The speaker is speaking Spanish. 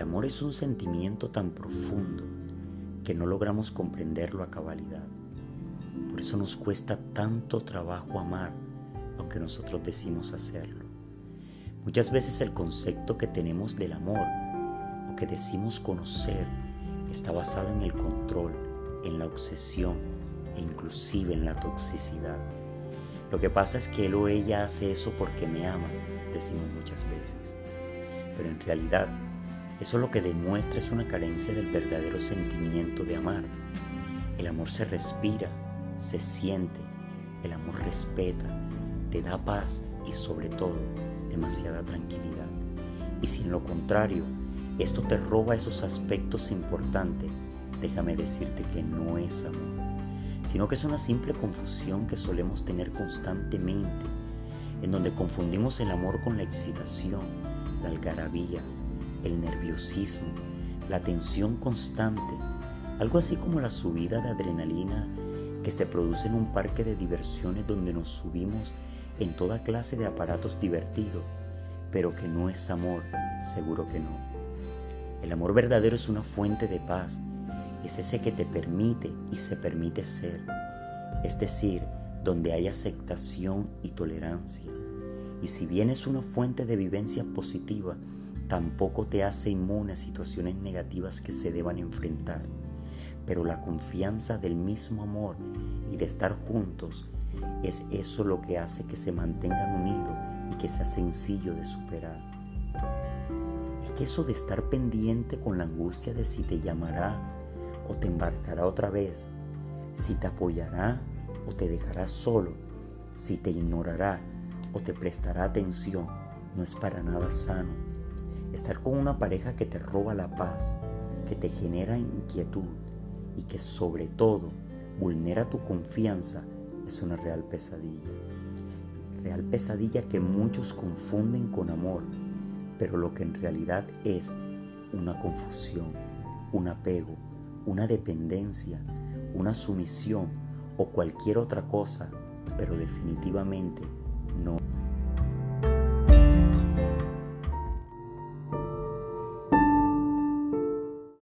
amor es un sentimiento tan profundo que no logramos comprenderlo a cabalidad. Por eso nos cuesta tanto trabajo amar, aunque nosotros decimos hacerlo. Muchas veces el concepto que tenemos del amor o que decimos conocer está basado en el control, en la obsesión e inclusive en la toxicidad. Lo que pasa es que él o ella hace eso porque me ama, decimos muchas veces. Pero en realidad, eso lo que demuestra es una carencia del verdadero sentimiento de amar. El amor se respira, se siente, el amor respeta, te da paz y sobre todo demasiada tranquilidad. Y si en lo contrario esto te roba esos aspectos importantes, déjame decirte que no es amor, sino que es una simple confusión que solemos tener constantemente, en donde confundimos el amor con la excitación, la algarabía, el nerviosismo, la tensión constante, algo así como la subida de adrenalina que se produce en un parque de diversiones donde nos subimos en toda clase de aparatos divertidos, pero que no es amor, seguro que no. El amor verdadero es una fuente de paz, es ese que te permite y se permite ser, es decir, donde hay aceptación y tolerancia. Y si bien es una fuente de vivencia positiva, tampoco te hace inmune a situaciones negativas que se deban enfrentar. Pero la confianza del mismo amor y de estar juntos es eso lo que hace que se mantengan unidos y que sea sencillo de superar. Es que eso de estar pendiente con la angustia de si te llamará o te embarcará otra vez, si te apoyará o te dejará solo, si te ignorará o te prestará atención, no es para nada sano. Estar con una pareja que te roba la paz, que te genera inquietud y que sobre todo vulnera tu confianza es una real pesadilla. Real pesadilla que muchos confunden con amor, pero lo que en realidad es una confusión, un apego, una dependencia, una sumisión o cualquier otra cosa, pero definitivamente